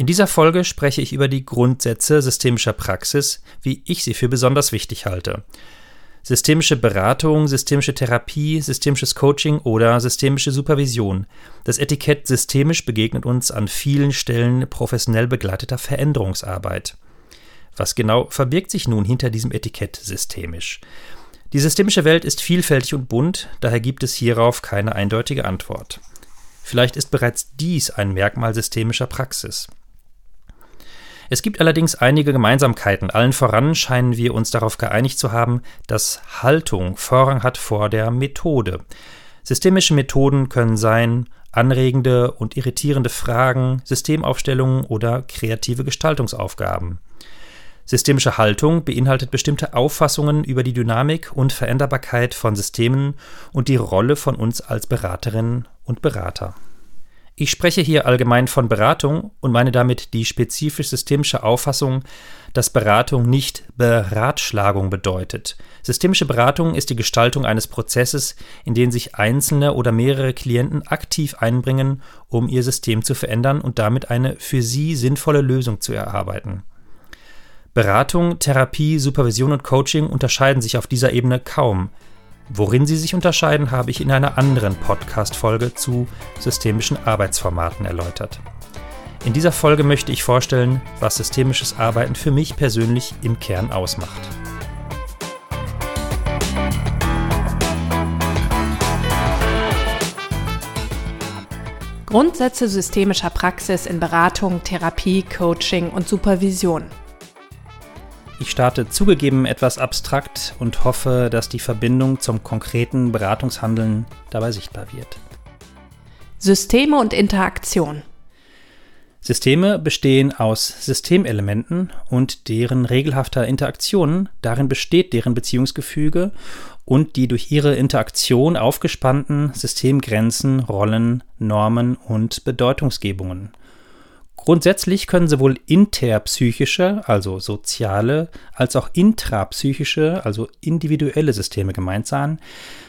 In dieser Folge spreche ich über die Grundsätze systemischer Praxis, wie ich sie für besonders wichtig halte. Systemische Beratung, systemische Therapie, systemisches Coaching oder systemische Supervision. Das Etikett systemisch begegnet uns an vielen Stellen professionell begleiteter Veränderungsarbeit. Was genau verbirgt sich nun hinter diesem Etikett systemisch? Die systemische Welt ist vielfältig und bunt, daher gibt es hierauf keine eindeutige Antwort. Vielleicht ist bereits dies ein Merkmal systemischer Praxis. Es gibt allerdings einige Gemeinsamkeiten. Allen voran scheinen wir uns darauf geeinigt zu haben, dass Haltung Vorrang hat vor der Methode. Systemische Methoden können sein anregende und irritierende Fragen, Systemaufstellungen oder kreative Gestaltungsaufgaben. Systemische Haltung beinhaltet bestimmte Auffassungen über die Dynamik und Veränderbarkeit von Systemen und die Rolle von uns als Beraterinnen und Berater. Ich spreche hier allgemein von Beratung und meine damit die spezifisch systemische Auffassung, dass Beratung nicht Beratschlagung bedeutet. Systemische Beratung ist die Gestaltung eines Prozesses, in den sich einzelne oder mehrere Klienten aktiv einbringen, um ihr System zu verändern und damit eine für sie sinnvolle Lösung zu erarbeiten. Beratung, Therapie, Supervision und Coaching unterscheiden sich auf dieser Ebene kaum. Worin sie sich unterscheiden, habe ich in einer anderen Podcast-Folge zu systemischen Arbeitsformaten erläutert. In dieser Folge möchte ich vorstellen, was systemisches Arbeiten für mich persönlich im Kern ausmacht. Grundsätze systemischer Praxis in Beratung, Therapie, Coaching und Supervision. Ich starte zugegeben etwas abstrakt und hoffe, dass die Verbindung zum konkreten Beratungshandeln dabei sichtbar wird. Systeme und Interaktion. Systeme bestehen aus Systemelementen und deren regelhafter Interaktion, darin besteht deren Beziehungsgefüge und die durch ihre Interaktion aufgespannten Systemgrenzen, Rollen, Normen und Bedeutungsgebungen. Grundsätzlich können sowohl interpsychische, also soziale, als auch intrapsychische, also individuelle Systeme gemeint sein,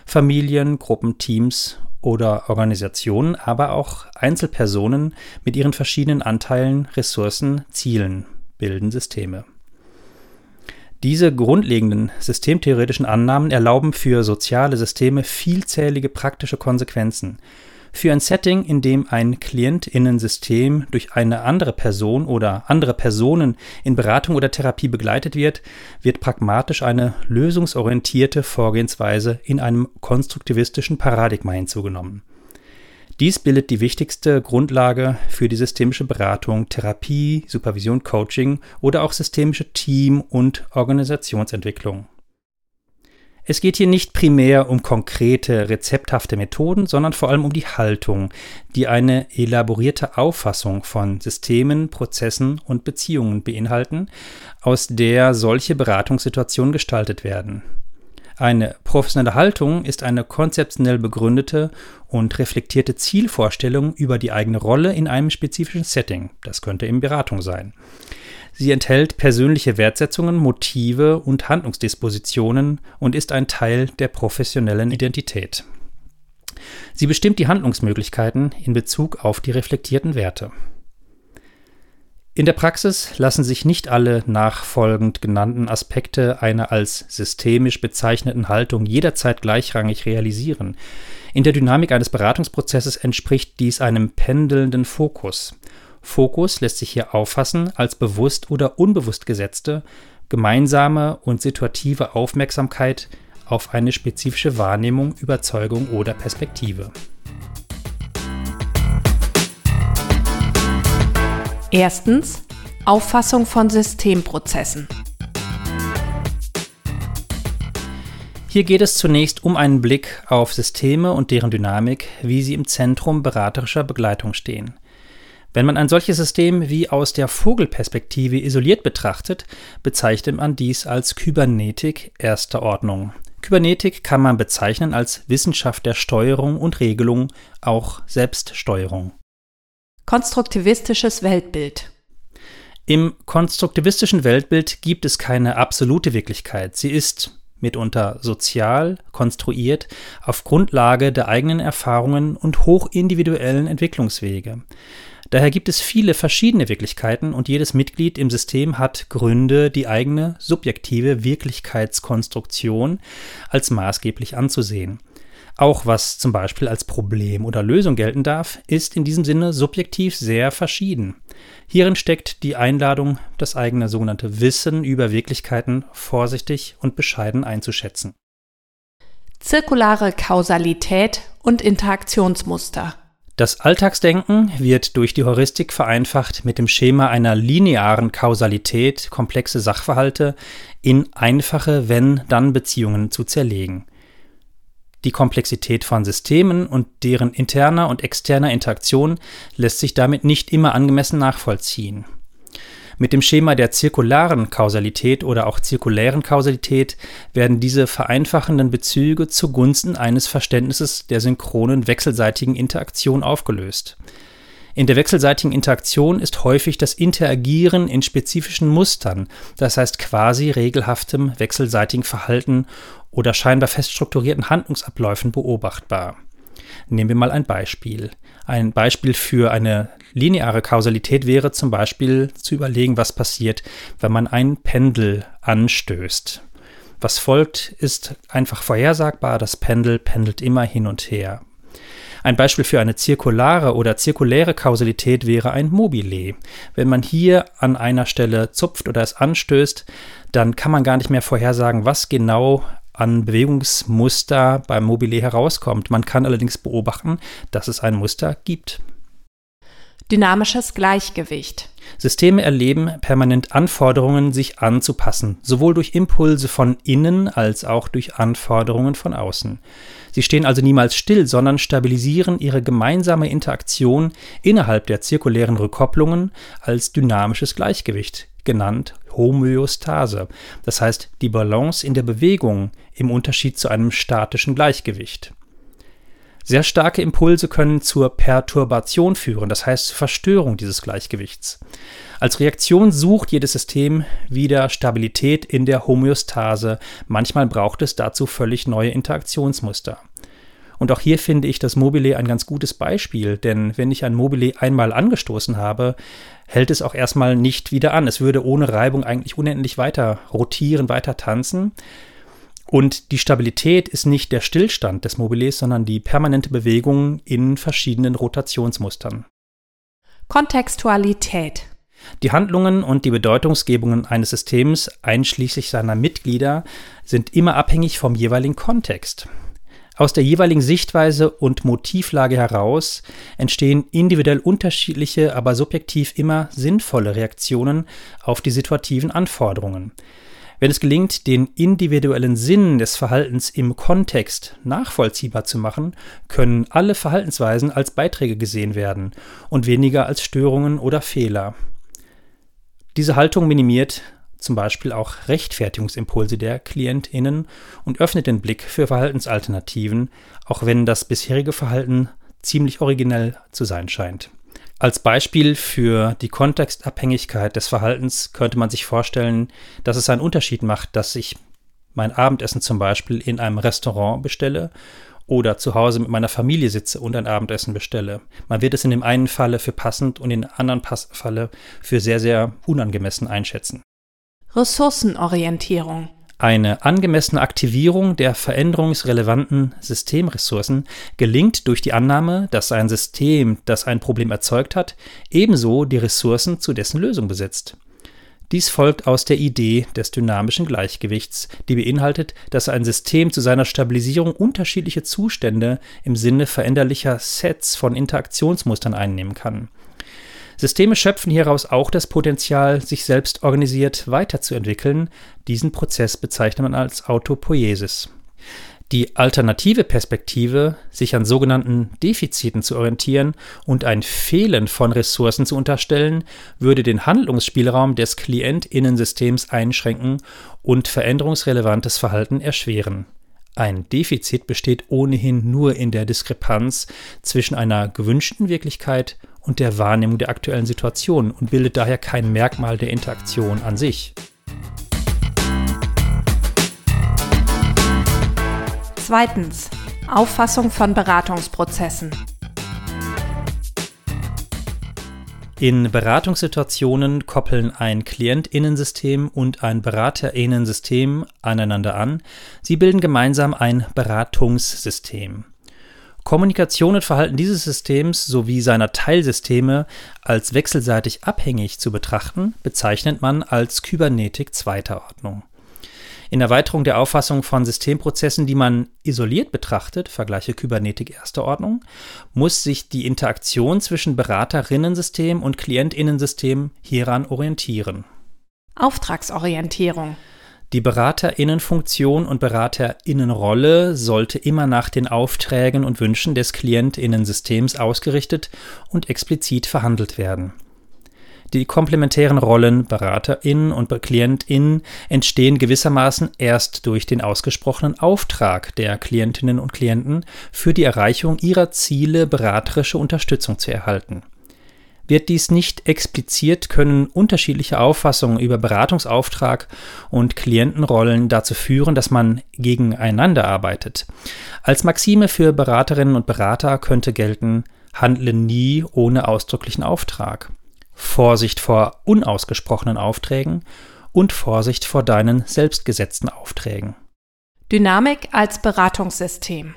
Familien, Gruppen, Teams oder Organisationen, aber auch Einzelpersonen mit ihren verschiedenen Anteilen, Ressourcen, Zielen bilden Systeme. Diese grundlegenden systemtheoretischen Annahmen erlauben für soziale Systeme vielzählige praktische Konsequenzen, für ein Setting, in dem ein Klientinnensystem durch eine andere Person oder andere Personen in Beratung oder Therapie begleitet wird, wird pragmatisch eine lösungsorientierte Vorgehensweise in einem konstruktivistischen Paradigma hinzugenommen. Dies bildet die wichtigste Grundlage für die systemische Beratung, Therapie, Supervision, Coaching oder auch systemische Team- und Organisationsentwicklung. Es geht hier nicht primär um konkrete, rezepthafte Methoden, sondern vor allem um die Haltung, die eine elaborierte Auffassung von Systemen, Prozessen und Beziehungen beinhalten, aus der solche Beratungssituationen gestaltet werden. Eine professionelle Haltung ist eine konzeptionell begründete und reflektierte Zielvorstellung über die eigene Rolle in einem spezifischen Setting. Das könnte eben Beratung sein. Sie enthält persönliche Wertsetzungen, Motive und Handlungsdispositionen und ist ein Teil der professionellen Identität. Sie bestimmt die Handlungsmöglichkeiten in Bezug auf die reflektierten Werte. In der Praxis lassen sich nicht alle nachfolgend genannten Aspekte einer als systemisch bezeichneten Haltung jederzeit gleichrangig realisieren. In der Dynamik eines Beratungsprozesses entspricht dies einem pendelnden Fokus. Fokus lässt sich hier auffassen als bewusst oder unbewusst gesetzte, gemeinsame und situative Aufmerksamkeit auf eine spezifische Wahrnehmung, Überzeugung oder Perspektive. Erstens Auffassung von Systemprozessen. Hier geht es zunächst um einen Blick auf Systeme und deren Dynamik, wie sie im Zentrum beraterischer Begleitung stehen. Wenn man ein solches System wie aus der Vogelperspektive isoliert betrachtet, bezeichnet man dies als Kybernetik erster Ordnung. Kybernetik kann man bezeichnen als Wissenschaft der Steuerung und Regelung, auch Selbststeuerung. Konstruktivistisches Weltbild Im konstruktivistischen Weltbild gibt es keine absolute Wirklichkeit. Sie ist mitunter sozial konstruiert auf Grundlage der eigenen Erfahrungen und hochindividuellen Entwicklungswege. Daher gibt es viele verschiedene Wirklichkeiten und jedes Mitglied im System hat Gründe, die eigene subjektive Wirklichkeitskonstruktion als maßgeblich anzusehen. Auch was zum Beispiel als Problem oder Lösung gelten darf, ist in diesem Sinne subjektiv sehr verschieden. Hierin steckt die Einladung, das eigene sogenannte Wissen über Wirklichkeiten vorsichtig und bescheiden einzuschätzen. Zirkulare Kausalität und Interaktionsmuster das Alltagsdenken wird durch die Heuristik vereinfacht mit dem Schema einer linearen Kausalität komplexe Sachverhalte in einfache Wenn-Dann-Beziehungen zu zerlegen. Die Komplexität von Systemen und deren interner und externer Interaktion lässt sich damit nicht immer angemessen nachvollziehen mit dem Schema der zirkularen Kausalität oder auch zirkulären Kausalität werden diese vereinfachenden Bezüge zugunsten eines Verständnisses der synchronen wechselseitigen Interaktion aufgelöst. In der wechselseitigen Interaktion ist häufig das Interagieren in spezifischen Mustern, das heißt quasi regelhaftem wechselseitigen Verhalten oder scheinbar fest strukturierten Handlungsabläufen beobachtbar. Nehmen wir mal ein Beispiel. Ein Beispiel für eine lineare Kausalität wäre zum Beispiel zu überlegen, was passiert, wenn man ein Pendel anstößt. Was folgt, ist einfach vorhersagbar. Das Pendel pendelt immer hin und her. Ein Beispiel für eine zirkulare oder zirkuläre Kausalität wäre ein Mobile. Wenn man hier an einer Stelle zupft oder es anstößt, dann kann man gar nicht mehr vorhersagen, was genau an Bewegungsmuster beim Mobile herauskommt. Man kann allerdings beobachten, dass es ein Muster gibt. Dynamisches Gleichgewicht. Systeme erleben permanent Anforderungen, sich anzupassen, sowohl durch Impulse von innen als auch durch Anforderungen von außen. Sie stehen also niemals still, sondern stabilisieren ihre gemeinsame Interaktion innerhalb der zirkulären Rückkopplungen als dynamisches Gleichgewicht, genannt Homöostase, das heißt die Balance in der Bewegung im Unterschied zu einem statischen Gleichgewicht. Sehr starke Impulse können zur Perturbation führen, das heißt zur Verstörung dieses Gleichgewichts. Als Reaktion sucht jedes System wieder Stabilität in der Homöostase. Manchmal braucht es dazu völlig neue Interaktionsmuster. Und auch hier finde ich das Mobile ein ganz gutes Beispiel, denn wenn ich ein Mobile einmal angestoßen habe, hält es auch erstmal nicht wieder an. Es würde ohne Reibung eigentlich unendlich weiter rotieren, weiter tanzen. Und die Stabilität ist nicht der Stillstand des Mobiles, sondern die permanente Bewegung in verschiedenen Rotationsmustern. Kontextualität. Die Handlungen und die Bedeutungsgebungen eines Systems, einschließlich seiner Mitglieder, sind immer abhängig vom jeweiligen Kontext. Aus der jeweiligen Sichtweise und Motivlage heraus entstehen individuell unterschiedliche, aber subjektiv immer sinnvolle Reaktionen auf die situativen Anforderungen. Wenn es gelingt, den individuellen Sinn des Verhaltens im Kontext nachvollziehbar zu machen, können alle Verhaltensweisen als Beiträge gesehen werden und weniger als Störungen oder Fehler. Diese Haltung minimiert zum Beispiel auch Rechtfertigungsimpulse der KlientInnen und öffnet den Blick für Verhaltensalternativen, auch wenn das bisherige Verhalten ziemlich originell zu sein scheint. Als Beispiel für die Kontextabhängigkeit des Verhaltens könnte man sich vorstellen, dass es einen Unterschied macht, dass ich mein Abendessen zum Beispiel in einem Restaurant bestelle oder zu Hause mit meiner Familie sitze und ein Abendessen bestelle. Man wird es in dem einen Falle für passend und in dem anderen Falle für sehr, sehr unangemessen einschätzen. Ressourcenorientierung. Eine angemessene Aktivierung der veränderungsrelevanten Systemressourcen gelingt durch die Annahme, dass ein System, das ein Problem erzeugt hat, ebenso die Ressourcen zu dessen Lösung besitzt. Dies folgt aus der Idee des dynamischen Gleichgewichts, die beinhaltet, dass ein System zu seiner Stabilisierung unterschiedliche Zustände im Sinne veränderlicher Sets von Interaktionsmustern einnehmen kann. Systeme schöpfen hieraus auch das Potenzial, sich selbst organisiert weiterzuentwickeln. Diesen Prozess bezeichnet man als Autopoiesis. Die alternative Perspektive, sich an sogenannten Defiziten zu orientieren und ein Fehlen von Ressourcen zu unterstellen, würde den Handlungsspielraum des Klientinnensystems einschränken und veränderungsrelevantes Verhalten erschweren. Ein Defizit besteht ohnehin nur in der Diskrepanz zwischen einer gewünschten Wirklichkeit und der Wahrnehmung der aktuellen Situation und bildet daher kein Merkmal der Interaktion an sich. Zweitens. Auffassung von Beratungsprozessen. In Beratungssituationen koppeln ein Klientinnensystem und ein Beraterinnensystem aneinander an. Sie bilden gemeinsam ein Beratungssystem. Kommunikation und Verhalten dieses Systems sowie seiner Teilsysteme als wechselseitig abhängig zu betrachten, bezeichnet man als Kybernetik zweiter Ordnung. In Erweiterung der Auffassung von Systemprozessen, die man isoliert betrachtet, vergleiche Kybernetik erster Ordnung, muss sich die Interaktion zwischen Beraterinnensystem und Klientinnensystem hieran orientieren. Auftragsorientierung. Die Beraterinnenfunktion und Beraterinnenrolle sollte immer nach den Aufträgen und Wünschen des Klientinnensystems ausgerichtet und explizit verhandelt werden. Die komplementären Rollen BeraterInnen und KlientInnen entstehen gewissermaßen erst durch den ausgesprochenen Auftrag der Klientinnen und Klienten für die Erreichung ihrer Ziele beraterische Unterstützung zu erhalten. Wird dies nicht expliziert, können unterschiedliche Auffassungen über Beratungsauftrag und Klientenrollen dazu führen, dass man gegeneinander arbeitet. Als Maxime für Beraterinnen und Berater könnte gelten, handle nie ohne ausdrücklichen Auftrag. Vorsicht vor unausgesprochenen Aufträgen und Vorsicht vor deinen selbstgesetzten Aufträgen. Dynamik als Beratungssystem.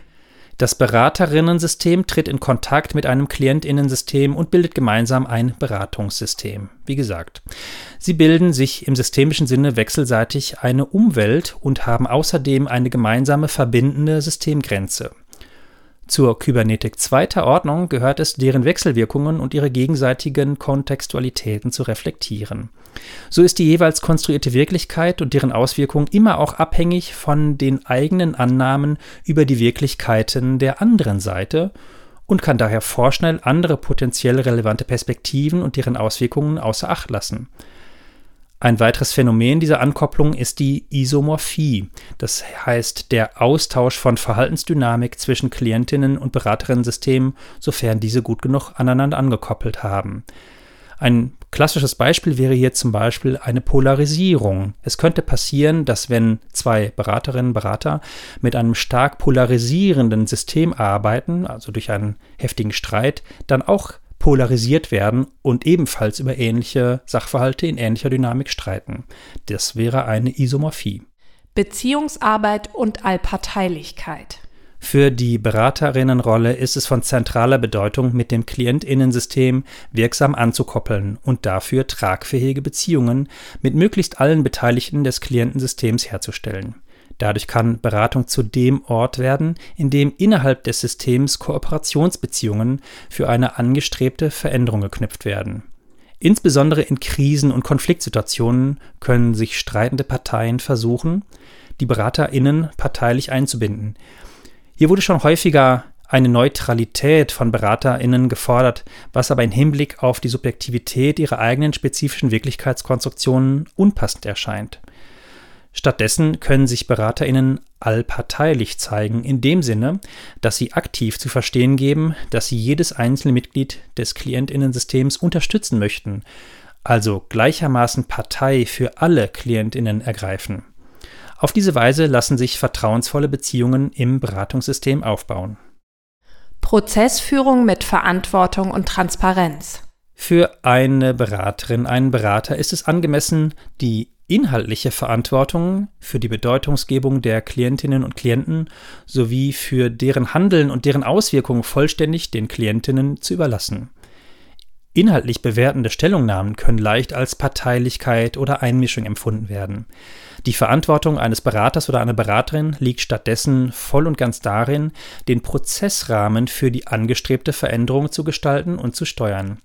Das Beraterinnensystem tritt in Kontakt mit einem Klientinnensystem und bildet gemeinsam ein Beratungssystem. Wie gesagt, sie bilden sich im systemischen Sinne wechselseitig eine Umwelt und haben außerdem eine gemeinsame verbindende Systemgrenze. Zur Kybernetik zweiter Ordnung gehört es, deren Wechselwirkungen und ihre gegenseitigen Kontextualitäten zu reflektieren. So ist die jeweils konstruierte Wirklichkeit und deren Auswirkungen immer auch abhängig von den eigenen Annahmen über die Wirklichkeiten der anderen Seite und kann daher vorschnell andere potenziell relevante Perspektiven und deren Auswirkungen außer Acht lassen. Ein weiteres Phänomen dieser Ankopplung ist die Isomorphie, das heißt der Austausch von Verhaltensdynamik zwischen Klientinnen und Beraterinnensystemen, sofern diese gut genug aneinander angekoppelt haben. Ein klassisches Beispiel wäre hier zum Beispiel eine Polarisierung. Es könnte passieren, dass wenn zwei Beraterinnen und Berater mit einem stark polarisierenden System arbeiten, also durch einen heftigen Streit, dann auch polarisiert werden und ebenfalls über ähnliche Sachverhalte in ähnlicher Dynamik streiten. Das wäre eine Isomorphie. Beziehungsarbeit und Allparteilichkeit. Für die Beraterinnenrolle ist es von zentraler Bedeutung, mit dem Klientinnensystem wirksam anzukoppeln und dafür tragfähige Beziehungen mit möglichst allen Beteiligten des Klientensystems herzustellen. Dadurch kann Beratung zu dem Ort werden, in dem innerhalb des Systems Kooperationsbeziehungen für eine angestrebte Veränderung geknüpft werden. Insbesondere in Krisen- und Konfliktsituationen können sich streitende Parteien versuchen, die BeraterInnen parteilich einzubinden. Hier wurde schon häufiger eine Neutralität von BeraterInnen gefordert, was aber im Hinblick auf die Subjektivität ihrer eigenen spezifischen Wirklichkeitskonstruktionen unpassend erscheint. Stattdessen können sich BeraterInnen allparteilich zeigen, in dem Sinne, dass sie aktiv zu verstehen geben, dass sie jedes einzelne Mitglied des KlientInnensystems unterstützen möchten, also gleichermaßen Partei für alle KlientInnen ergreifen. Auf diese Weise lassen sich vertrauensvolle Beziehungen im Beratungssystem aufbauen. Prozessführung mit Verantwortung und Transparenz. Für eine Beraterin, einen Berater ist es angemessen, die inhaltliche Verantwortung für die Bedeutungsgebung der Klientinnen und Klienten sowie für deren Handeln und deren Auswirkungen vollständig den Klientinnen zu überlassen. Inhaltlich bewertende Stellungnahmen können leicht als Parteilichkeit oder Einmischung empfunden werden. Die Verantwortung eines Beraters oder einer Beraterin liegt stattdessen voll und ganz darin, den Prozessrahmen für die angestrebte Veränderung zu gestalten und zu steuern.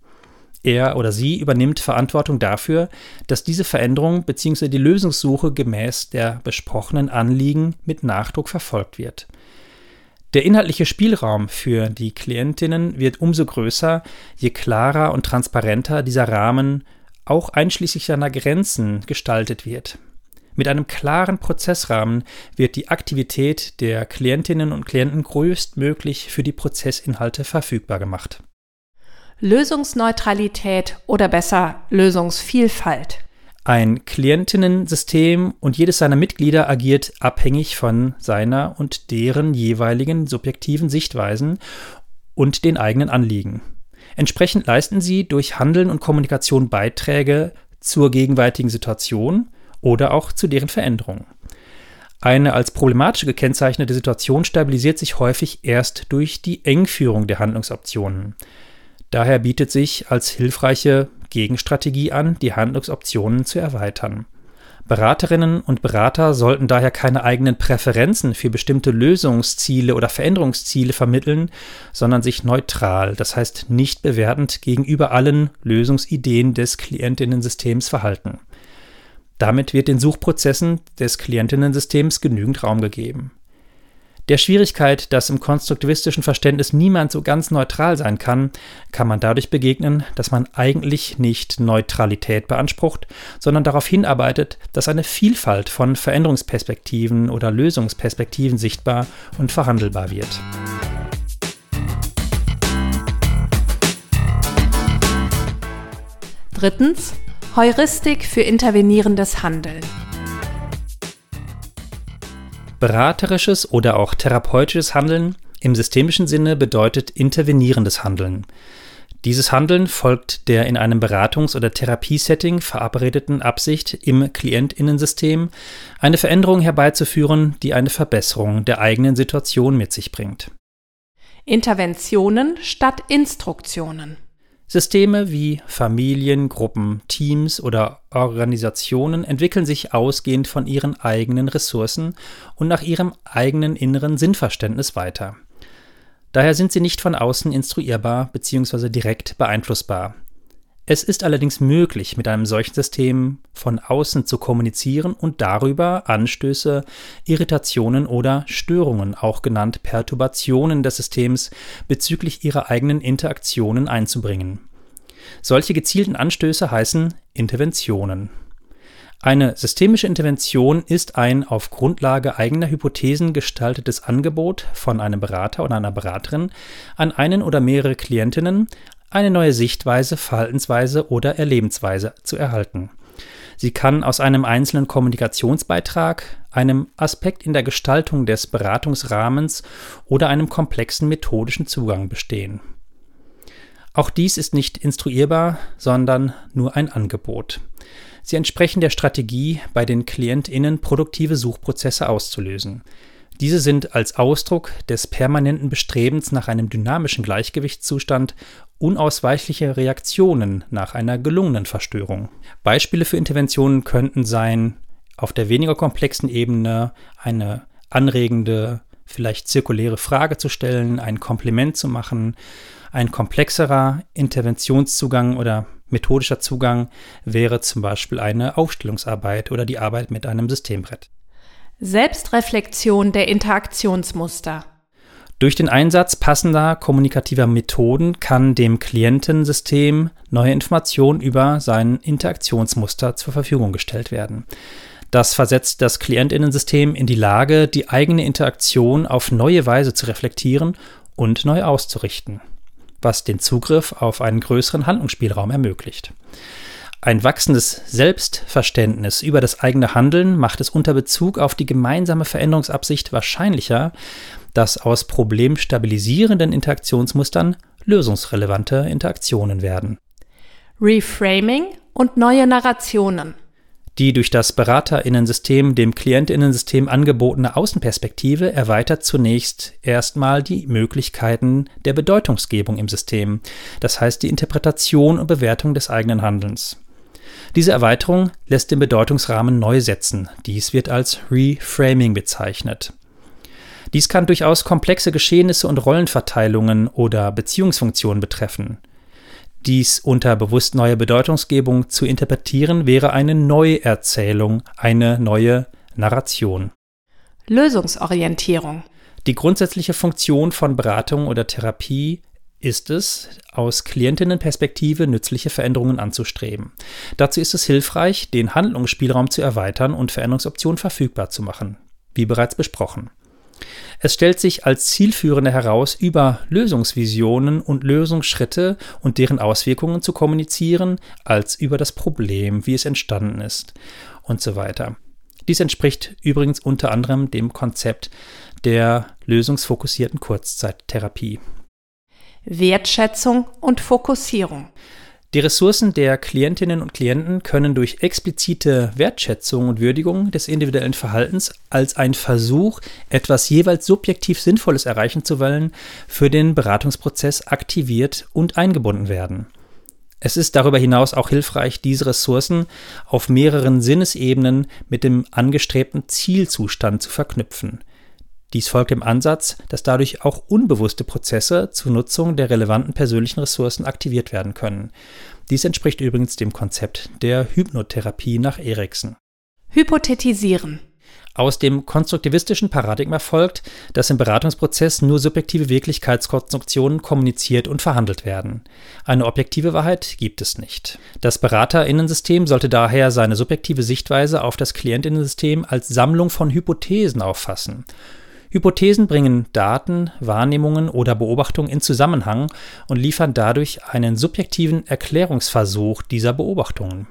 Er oder sie übernimmt Verantwortung dafür, dass diese Veränderung bzw. die Lösungssuche gemäß der besprochenen Anliegen mit Nachdruck verfolgt wird. Der inhaltliche Spielraum für die Klientinnen wird umso größer, je klarer und transparenter dieser Rahmen auch einschließlich seiner Grenzen gestaltet wird. Mit einem klaren Prozessrahmen wird die Aktivität der Klientinnen und Klienten größtmöglich für die Prozessinhalte verfügbar gemacht. Lösungsneutralität oder besser Lösungsvielfalt. Ein Klientinnensystem und jedes seiner Mitglieder agiert abhängig von seiner und deren jeweiligen subjektiven Sichtweisen und den eigenen Anliegen. Entsprechend leisten sie durch Handeln und Kommunikation Beiträge zur gegenwärtigen Situation oder auch zu deren Veränderung. Eine als problematisch gekennzeichnete Situation stabilisiert sich häufig erst durch die Engführung der Handlungsoptionen. Daher bietet sich als hilfreiche Gegenstrategie an, die Handlungsoptionen zu erweitern. Beraterinnen und Berater sollten daher keine eigenen Präferenzen für bestimmte Lösungsziele oder Veränderungsziele vermitteln, sondern sich neutral, das heißt nicht bewertend gegenüber allen Lösungsideen des Klientinnensystems verhalten. Damit wird den Suchprozessen des Klientinnensystems genügend Raum gegeben. Der Schwierigkeit, dass im konstruktivistischen Verständnis niemand so ganz neutral sein kann, kann man dadurch begegnen, dass man eigentlich nicht Neutralität beansprucht, sondern darauf hinarbeitet, dass eine Vielfalt von Veränderungsperspektiven oder Lösungsperspektiven sichtbar und verhandelbar wird. Drittens Heuristik für intervenierendes Handeln. Beraterisches oder auch therapeutisches Handeln im systemischen Sinne bedeutet intervenierendes Handeln. Dieses Handeln folgt der in einem Beratungs- oder Therapiesetting verabredeten Absicht im Klientinnensystem, eine Veränderung herbeizuführen, die eine Verbesserung der eigenen Situation mit sich bringt. Interventionen statt Instruktionen. Systeme wie Familien, Gruppen, Teams oder Organisationen entwickeln sich ausgehend von ihren eigenen Ressourcen und nach ihrem eigenen inneren Sinnverständnis weiter. Daher sind sie nicht von außen instruierbar bzw. direkt beeinflussbar. Es ist allerdings möglich, mit einem solchen System von außen zu kommunizieren und darüber Anstöße, Irritationen oder Störungen, auch genannt Perturbationen des Systems, bezüglich ihrer eigenen Interaktionen einzubringen. Solche gezielten Anstöße heißen Interventionen. Eine systemische Intervention ist ein auf Grundlage eigener Hypothesen gestaltetes Angebot von einem Berater oder einer Beraterin an einen oder mehrere Klientinnen, eine neue Sichtweise, Verhaltensweise oder Erlebensweise zu erhalten. Sie kann aus einem einzelnen Kommunikationsbeitrag, einem Aspekt in der Gestaltung des Beratungsrahmens oder einem komplexen methodischen Zugang bestehen. Auch dies ist nicht instruierbar, sondern nur ein Angebot. Sie entsprechen der Strategie, bei den KlientInnen produktive Suchprozesse auszulösen. Diese sind als Ausdruck des permanenten Bestrebens nach einem dynamischen Gleichgewichtszustand unausweichliche Reaktionen nach einer gelungenen Verstörung. Beispiele für Interventionen könnten sein, auf der weniger komplexen Ebene eine anregende, vielleicht zirkuläre Frage zu stellen, ein Kompliment zu machen ein komplexerer Interventionszugang oder methodischer Zugang wäre zum Beispiel eine Aufstellungsarbeit oder die Arbeit mit einem Systembrett. Selbstreflexion der Interaktionsmuster. Durch den Einsatz passender kommunikativer Methoden kann dem Klientensystem neue Informationen über sein Interaktionsmuster zur Verfügung gestellt werden. Das versetzt das Klientinnensystem in die Lage, die eigene Interaktion auf neue Weise zu reflektieren und neu auszurichten was den Zugriff auf einen größeren Handlungsspielraum ermöglicht. Ein wachsendes Selbstverständnis über das eigene Handeln macht es unter Bezug auf die gemeinsame Veränderungsabsicht wahrscheinlicher, dass aus problemstabilisierenden Interaktionsmustern lösungsrelevante Interaktionen werden. Reframing und neue Narrationen. Die durch das Beraterinnensystem dem Klientinnensystem angebotene Außenperspektive erweitert zunächst erstmal die Möglichkeiten der Bedeutungsgebung im System, das heißt die Interpretation und Bewertung des eigenen Handelns. Diese Erweiterung lässt den Bedeutungsrahmen neu setzen. Dies wird als Reframing bezeichnet. Dies kann durchaus komplexe Geschehnisse und Rollenverteilungen oder Beziehungsfunktionen betreffen. Dies unter bewusst neuer Bedeutungsgebung zu interpretieren, wäre eine Neuerzählung, eine neue Narration. Lösungsorientierung. Die grundsätzliche Funktion von Beratung oder Therapie ist es, aus Klientinnenperspektive nützliche Veränderungen anzustreben. Dazu ist es hilfreich, den Handlungsspielraum zu erweitern und Veränderungsoptionen verfügbar zu machen, wie bereits besprochen. Es stellt sich als zielführender heraus, über Lösungsvisionen und Lösungsschritte und deren Auswirkungen zu kommunizieren, als über das Problem, wie es entstanden ist und so weiter. Dies entspricht übrigens unter anderem dem Konzept der lösungsfokussierten Kurzzeittherapie. Wertschätzung und Fokussierung. Die Ressourcen der Klientinnen und Klienten können durch explizite Wertschätzung und Würdigung des individuellen Verhaltens als ein Versuch, etwas jeweils subjektiv Sinnvolles erreichen zu wollen, für den Beratungsprozess aktiviert und eingebunden werden. Es ist darüber hinaus auch hilfreich, diese Ressourcen auf mehreren Sinnesebenen mit dem angestrebten Zielzustand zu verknüpfen. Dies folgt dem Ansatz, dass dadurch auch unbewusste Prozesse zur Nutzung der relevanten persönlichen Ressourcen aktiviert werden können. Dies entspricht übrigens dem Konzept der Hypnotherapie nach Erikson. Hypothetisieren. Aus dem konstruktivistischen Paradigma folgt, dass im Beratungsprozess nur subjektive Wirklichkeitskonstruktionen kommuniziert und verhandelt werden. Eine objektive Wahrheit gibt es nicht. Das Beraterinnensystem sollte daher seine subjektive Sichtweise auf das Klientinnensystem als Sammlung von Hypothesen auffassen. Hypothesen bringen Daten, Wahrnehmungen oder Beobachtungen in Zusammenhang und liefern dadurch einen subjektiven Erklärungsversuch dieser Beobachtungen.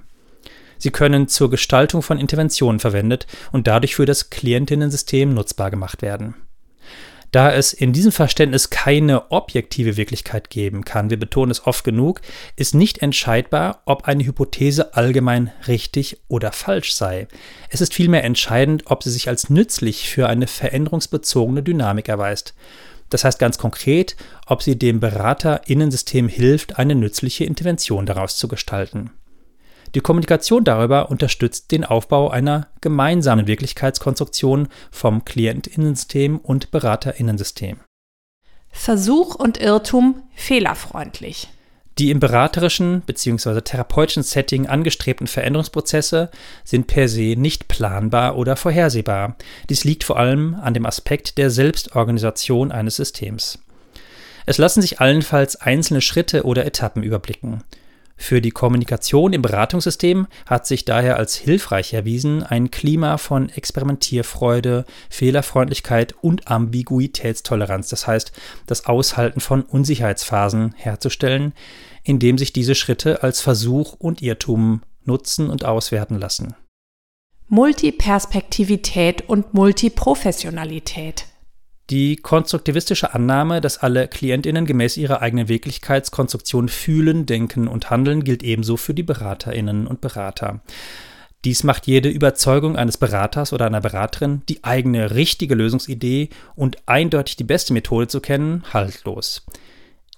Sie können zur Gestaltung von Interventionen verwendet und dadurch für das Klientinnensystem nutzbar gemacht werden da es in diesem Verständnis keine objektive Wirklichkeit geben kann, wir betonen es oft genug, ist nicht entscheidbar, ob eine Hypothese allgemein richtig oder falsch sei. Es ist vielmehr entscheidend, ob sie sich als nützlich für eine veränderungsbezogene Dynamik erweist. Das heißt ganz konkret, ob sie dem Beraterinnensystem hilft, eine nützliche Intervention daraus zu gestalten. Die Kommunikation darüber unterstützt den Aufbau einer gemeinsamen Wirklichkeitskonstruktion vom Klientinnensystem und Beraterinnensystem. Versuch und Irrtum fehlerfreundlich. Die im beraterischen bzw. therapeutischen Setting angestrebten Veränderungsprozesse sind per se nicht planbar oder vorhersehbar. Dies liegt vor allem an dem Aspekt der Selbstorganisation eines Systems. Es lassen sich allenfalls einzelne Schritte oder Etappen überblicken. Für die Kommunikation im Beratungssystem hat sich daher als hilfreich erwiesen, ein Klima von Experimentierfreude, Fehlerfreundlichkeit und Ambiguitätstoleranz, das heißt das Aushalten von Unsicherheitsphasen herzustellen, indem sich diese Schritte als Versuch und Irrtum nutzen und auswerten lassen. Multiperspektivität und Multiprofessionalität. Die konstruktivistische Annahme, dass alle Klientinnen gemäß ihrer eigenen Wirklichkeitskonstruktion fühlen, denken und handeln, gilt ebenso für die Beraterinnen und Berater. Dies macht jede Überzeugung eines Beraters oder einer Beraterin, die eigene richtige Lösungsidee und eindeutig die beste Methode zu kennen, haltlos.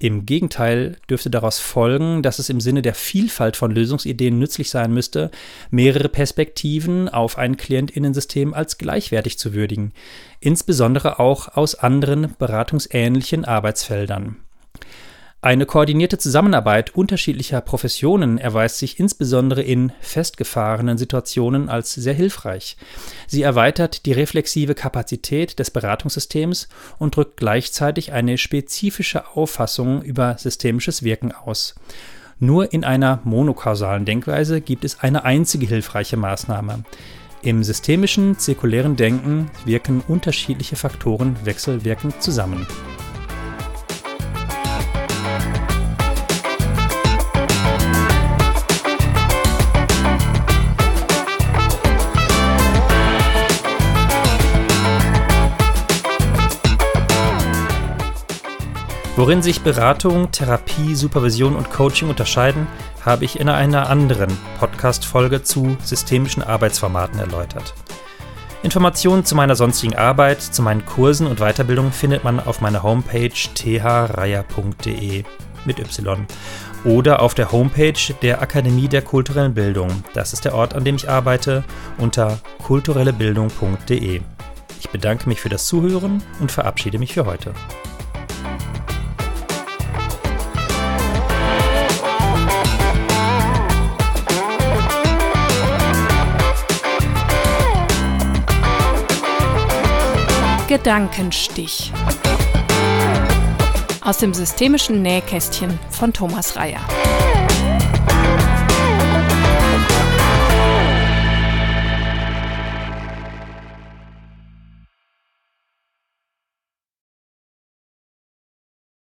Im Gegenteil dürfte daraus folgen, dass es im Sinne der Vielfalt von Lösungsideen nützlich sein müsste, mehrere Perspektiven auf ein Klientinnensystem als gleichwertig zu würdigen, insbesondere auch aus anderen beratungsähnlichen Arbeitsfeldern. Eine koordinierte Zusammenarbeit unterschiedlicher Professionen erweist sich insbesondere in festgefahrenen Situationen als sehr hilfreich. Sie erweitert die reflexive Kapazität des Beratungssystems und drückt gleichzeitig eine spezifische Auffassung über systemisches Wirken aus. Nur in einer monokausalen Denkweise gibt es eine einzige hilfreiche Maßnahme. Im systemischen zirkulären Denken wirken unterschiedliche Faktoren wechselwirkend zusammen. Worin sich Beratung, Therapie, Supervision und Coaching unterscheiden, habe ich in einer anderen Podcast-Folge zu systemischen Arbeitsformaten erläutert. Informationen zu meiner sonstigen Arbeit, zu meinen Kursen und Weiterbildungen findet man auf meiner Homepage threier.de mit Y oder auf der Homepage der Akademie der kulturellen Bildung. Das ist der Ort, an dem ich arbeite, unter kulturellebildung.de. Ich bedanke mich für das Zuhören und verabschiede mich für heute. Gedankenstich. Aus dem systemischen Nähkästchen von Thomas Reyer.